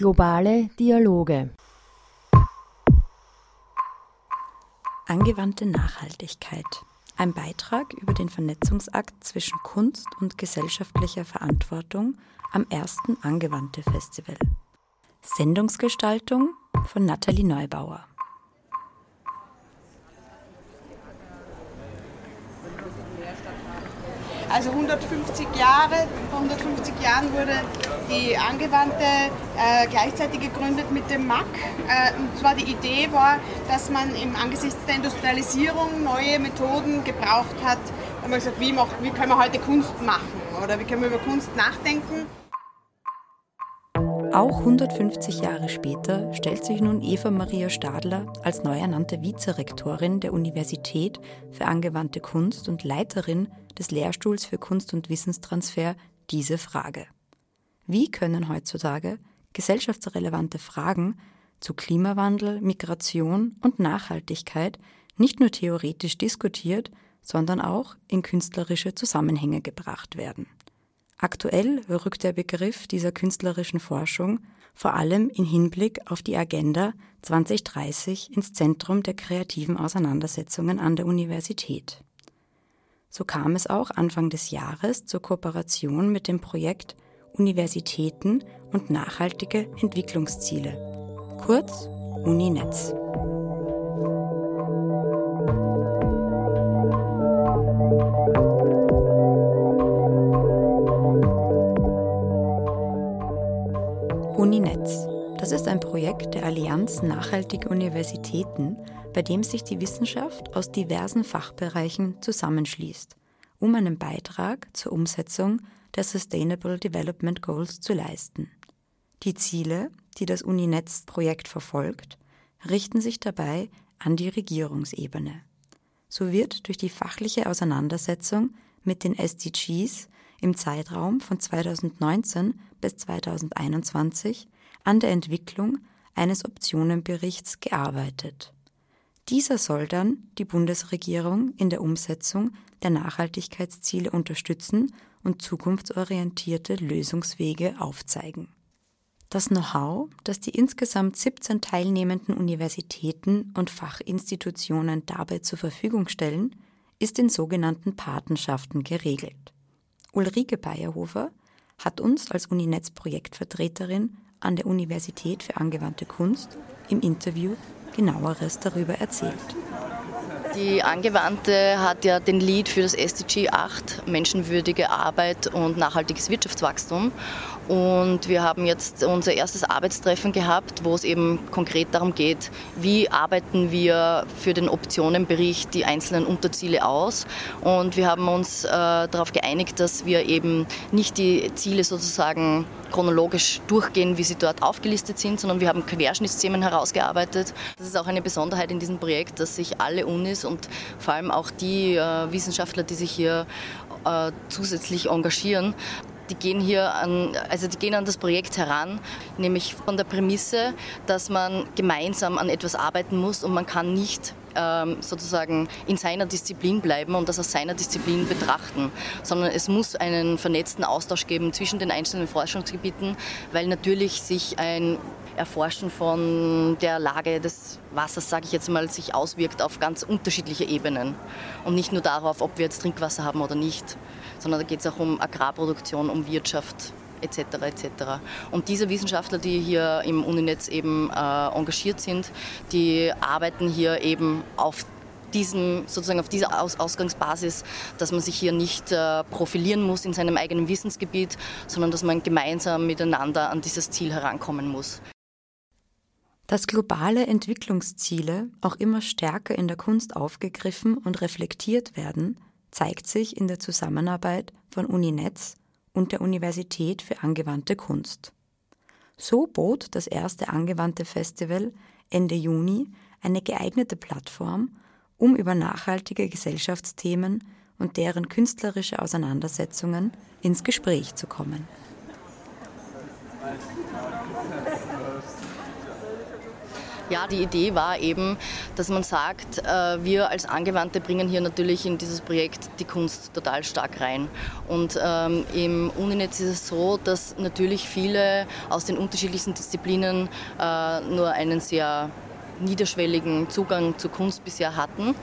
Globale Dialoge. Angewandte Nachhaltigkeit. Ein Beitrag über den Vernetzungsakt zwischen Kunst und gesellschaftlicher Verantwortung am ersten Angewandte Festival. Sendungsgestaltung von Nathalie Neubauer. Also 150 Jahre, vor 150 Jahren wurde die Angewandte äh, gleichzeitig gegründet mit dem MAC. Äh, und zwar die Idee war, dass man im angesichts der Industrialisierung neue Methoden gebraucht hat. Da haben wir gesagt, wie, mach, wie können wir heute Kunst machen oder wie können wir über Kunst nachdenken. Auch 150 Jahre später stellt sich nun Eva Maria Stadler als neu ernannte Vizerektorin der Universität für angewandte Kunst und Leiterin des Lehrstuhls für Kunst- und Wissenstransfer diese Frage. Wie können heutzutage gesellschaftsrelevante Fragen zu Klimawandel, Migration und Nachhaltigkeit nicht nur theoretisch diskutiert, sondern auch in künstlerische Zusammenhänge gebracht werden? Aktuell rückt der Begriff dieser künstlerischen Forschung vor allem in Hinblick auf die Agenda 2030 ins Zentrum der kreativen Auseinandersetzungen an der Universität. So kam es auch Anfang des Jahres zur Kooperation mit dem Projekt Universitäten und nachhaltige Entwicklungsziele, kurz Uninetz. Uninetz. Das ist ein Projekt der Allianz Nachhaltige Universitäten, bei dem sich die Wissenschaft aus diversen Fachbereichen zusammenschließt, um einen Beitrag zur Umsetzung der Sustainable Development Goals zu leisten. Die Ziele, die das Uninetz-Projekt verfolgt, richten sich dabei an die Regierungsebene. So wird durch die fachliche Auseinandersetzung mit den SDGs im Zeitraum von 2019 bis 2021 an der Entwicklung eines Optionenberichts gearbeitet. Dieser soll dann die Bundesregierung in der Umsetzung der Nachhaltigkeitsziele unterstützen und zukunftsorientierte Lösungswege aufzeigen. Das Know-how, das die insgesamt 17 teilnehmenden Universitäten und Fachinstitutionen dabei zur Verfügung stellen, ist in sogenannten Patenschaften geregelt. Ulrike Bayerhofer hat uns als Uninetz-Projektvertreterin an der Universität für angewandte Kunst im Interview genaueres darüber erzählt. Die Angewandte hat ja den Lead für das SDG 8, menschenwürdige Arbeit und nachhaltiges Wirtschaftswachstum. Und wir haben jetzt unser erstes Arbeitstreffen gehabt, wo es eben konkret darum geht, wie arbeiten wir für den Optionenbericht die einzelnen Unterziele aus. Und wir haben uns äh, darauf geeinigt, dass wir eben nicht die Ziele sozusagen chronologisch durchgehen, wie sie dort aufgelistet sind, sondern wir haben Querschnittsthemen herausgearbeitet. Das ist auch eine Besonderheit in diesem Projekt, dass sich alle Unis und vor allem auch die äh, Wissenschaftler, die sich hier äh, zusätzlich engagieren, die gehen hier an, also die gehen an das Projekt heran, nämlich von der Prämisse, dass man gemeinsam an etwas arbeiten muss und man kann nicht ähm, sozusagen in seiner Disziplin bleiben und das aus seiner Disziplin betrachten, sondern es muss einen vernetzten Austausch geben zwischen den einzelnen Forschungsgebieten, weil natürlich sich ein Erforschen von der Lage des Wassers, sage ich jetzt mal, sich auswirkt auf ganz unterschiedliche Ebenen und nicht nur darauf, ob wir jetzt Trinkwasser haben oder nicht sondern da geht es auch um Agrarproduktion, um Wirtschaft etc. etc. Und diese Wissenschaftler, die hier im Uninetz eben äh, engagiert sind, die arbeiten hier eben auf diesem, sozusagen auf dieser Aus Ausgangsbasis, dass man sich hier nicht äh, profilieren muss in seinem eigenen Wissensgebiet, sondern dass man gemeinsam miteinander an dieses Ziel herankommen muss. Dass globale Entwicklungsziele auch immer stärker in der Kunst aufgegriffen und reflektiert werden, zeigt sich in der Zusammenarbeit von Uninetz und der Universität für angewandte Kunst. So bot das erste angewandte Festival Ende Juni eine geeignete Plattform, um über nachhaltige Gesellschaftsthemen und deren künstlerische Auseinandersetzungen ins Gespräch zu kommen. Ja, die Idee war eben, dass man sagt, äh, wir als Angewandte bringen hier natürlich in dieses Projekt die Kunst total stark rein. Und ähm, im Uninetz ist es so, dass natürlich viele aus den unterschiedlichsten Disziplinen äh, nur einen sehr niederschwelligen Zugang zur Kunst bisher hatten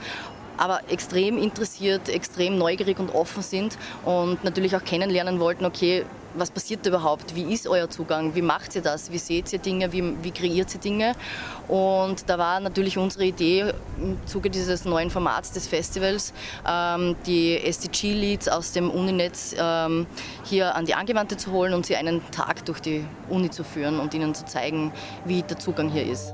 aber extrem interessiert, extrem neugierig und offen sind und natürlich auch kennenlernen wollten, okay, was passiert überhaupt? Wie ist euer Zugang? Wie macht ihr das? Wie seht ihr Dinge? Wie, wie kreiert ihr Dinge? Und da war natürlich unsere Idee im Zuge dieses neuen Formats des Festivals, ähm, die SDG-Leads aus dem Uninetz ähm, hier an die Angewandte zu holen und sie einen Tag durch die Uni zu führen und ihnen zu zeigen, wie der Zugang hier ist.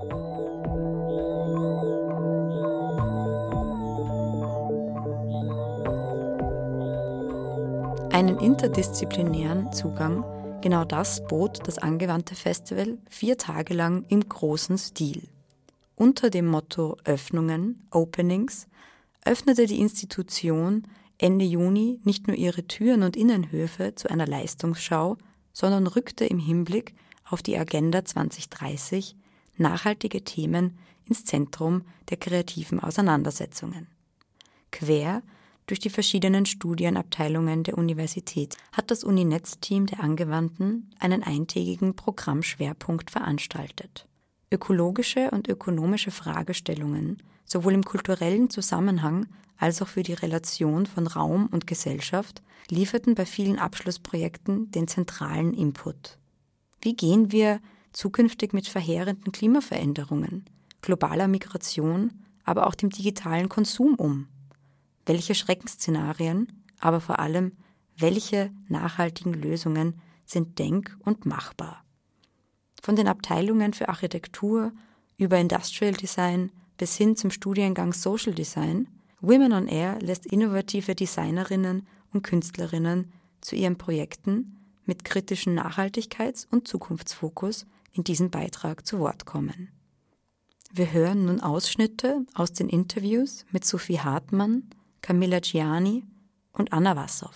Interdisziplinären Zugang, genau das bot das angewandte Festival vier Tage lang im großen Stil. Unter dem Motto Öffnungen, Openings, öffnete die Institution Ende Juni nicht nur ihre Türen und Innenhöfe zu einer Leistungsschau, sondern rückte im Hinblick auf die Agenda 2030 nachhaltige Themen ins Zentrum der kreativen Auseinandersetzungen. Quer durch die verschiedenen Studienabteilungen der Universität hat das Uninetz-Team der Angewandten einen eintägigen Programmschwerpunkt veranstaltet. Ökologische und ökonomische Fragestellungen, sowohl im kulturellen Zusammenhang als auch für die Relation von Raum und Gesellschaft, lieferten bei vielen Abschlussprojekten den zentralen Input. Wie gehen wir zukünftig mit verheerenden Klimaveränderungen, globaler Migration, aber auch dem digitalen Konsum um? Welche Schreckensszenarien, aber vor allem, welche nachhaltigen Lösungen sind denk- und machbar. Von den Abteilungen für Architektur über Industrial Design bis hin zum Studiengang Social Design, Women on Air lässt innovative Designerinnen und Künstlerinnen zu ihren Projekten mit kritischem Nachhaltigkeits- und Zukunftsfokus in diesem Beitrag zu Wort kommen. Wir hören nun Ausschnitte aus den Interviews mit Sophie Hartmann, Camilla Gianni und Anna Wassow.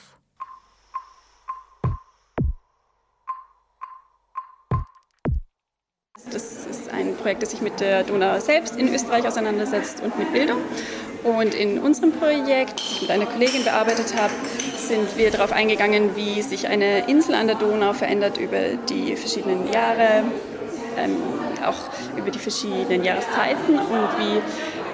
Das ist ein Projekt, das sich mit der Donau selbst in Österreich auseinandersetzt und mit Bildung. Und in unserem Projekt, das ich mit einer Kollegin bearbeitet habe, sind wir darauf eingegangen, wie sich eine Insel an der Donau verändert über die verschiedenen Jahre, ähm, auch über die verschiedenen Jahreszeiten und wie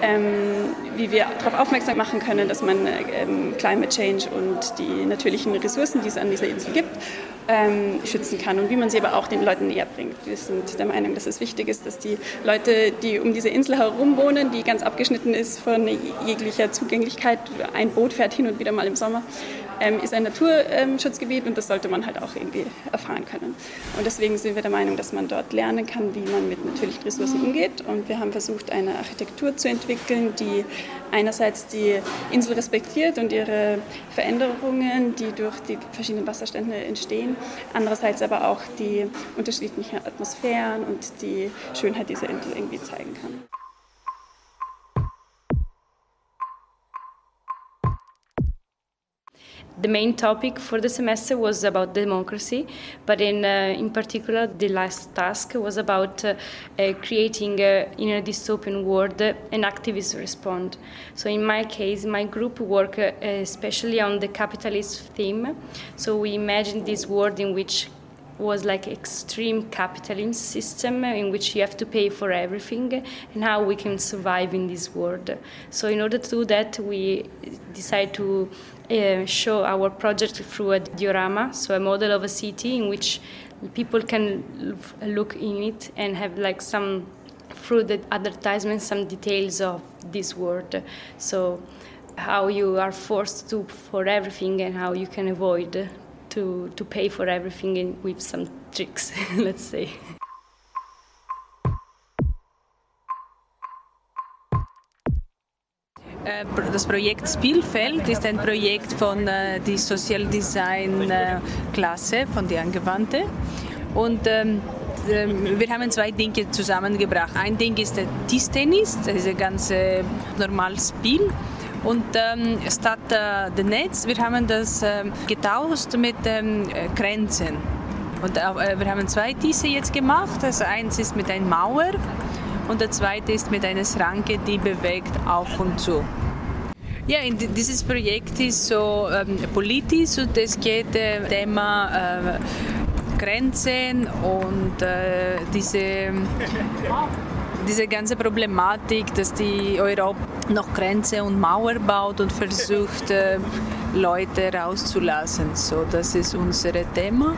ähm, wie wir darauf aufmerksam machen können, dass man ähm, Climate Change und die natürlichen Ressourcen, die es an dieser Insel gibt, ähm, schützen kann und wie man sie aber auch den Leuten näher bringt. Wir sind der Meinung, dass es wichtig ist, dass die Leute, die um diese Insel herum wohnen, die ganz abgeschnitten ist von jeglicher Zugänglichkeit, ein Boot fährt hin und wieder mal im Sommer, ähm, ist ein Naturschutzgebiet und das sollte man halt auch irgendwie erfahren können. Und deswegen sind wir der Meinung, dass man dort lernen kann, wie man mit natürlichen Ressourcen umgeht. Und wir haben versucht, eine Architektur zu entwickeln, die einerseits die Insel respektiert und ihre Veränderungen, die durch die verschiedenen Wasserstände entstehen, andererseits aber auch die unterschiedlichen Atmosphären und die Schönheit dieser Insel irgendwie zeigen kann. The main topic for the semester was about democracy, but in, uh, in particular, the last task was about uh, uh, creating uh, in a dystopian world uh, an activist response. So, in my case, my group worked uh, especially on the capitalist theme. So, we imagined this world in which was like extreme capitalism system in which you have to pay for everything and how we can survive in this world so in order to do that we decided to uh, show our project through a diorama so a model of a city in which people can look in it and have like some through the advertisement some details of this world so how you are forced to for everything and how you can avoid to, to pay for everything in, with some tricks, let's say. Das Projekt Spielfeld ist ein Projekt von äh, der Social Design äh, Klasse, von der Angewandte. Und ähm, ähm, wir haben zwei Dinge zusammengebracht. Ein Ding ist der Tischtennis, das ist ein ganz äh, normales Spiel. Und ähm, statt äh, dem Netz, wir haben das äh, getauscht mit ähm, Grenzen. Und äh, wir haben zwei Tische jetzt gemacht. Das eins ist mit einer Mauer und der zweite ist mit einer Schranke, die bewegt auf und zu. Ja, dieses Projekt ist so ähm, politisch und es geht äh, Thema äh, Grenzen und äh, diese, diese ganze Problematik, dass die Europa noch Grenze und Mauer baut und versucht, äh, Leute rauszulassen. So, das ist unser Thema.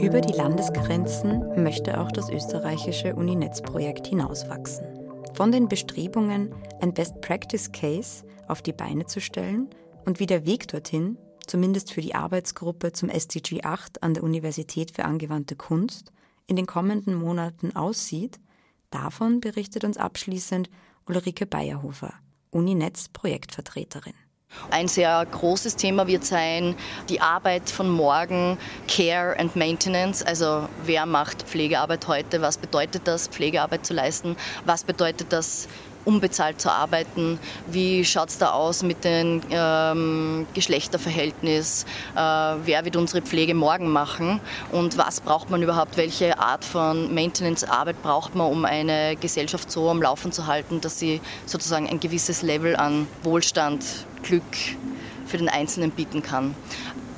Über die Landesgrenzen möchte auch das österreichische Uninetz-Projekt hinauswachsen. Von den Bestrebungen, ein Best Practice Case auf die Beine zu stellen und wie der Weg dorthin, zumindest für die Arbeitsgruppe zum SDG 8 an der Universität für angewandte Kunst, in den kommenden Monaten aussieht, davon berichtet uns abschließend Ulrike Bayerhofer, Uninetz Projektvertreterin. Ein sehr großes Thema wird sein die Arbeit von morgen, Care and Maintenance. Also wer macht Pflegearbeit heute? Was bedeutet das, Pflegearbeit zu leisten? Was bedeutet das, unbezahlt zu arbeiten? Wie schaut es da aus mit dem ähm, Geschlechterverhältnis? Äh, wer wird unsere Pflege morgen machen? Und was braucht man überhaupt? Welche Art von Maintenance-Arbeit braucht man, um eine Gesellschaft so am Laufen zu halten, dass sie sozusagen ein gewisses Level an Wohlstand, Glück für den Einzelnen bieten kann?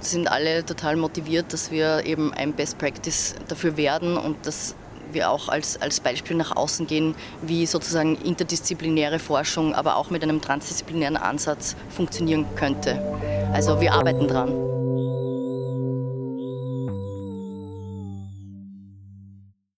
sind alle total motiviert, dass wir eben ein Best Practice dafür werden und das wir auch als, als Beispiel nach außen gehen, wie sozusagen interdisziplinäre Forschung, aber auch mit einem transdisziplinären Ansatz funktionieren könnte. Also wir arbeiten dran.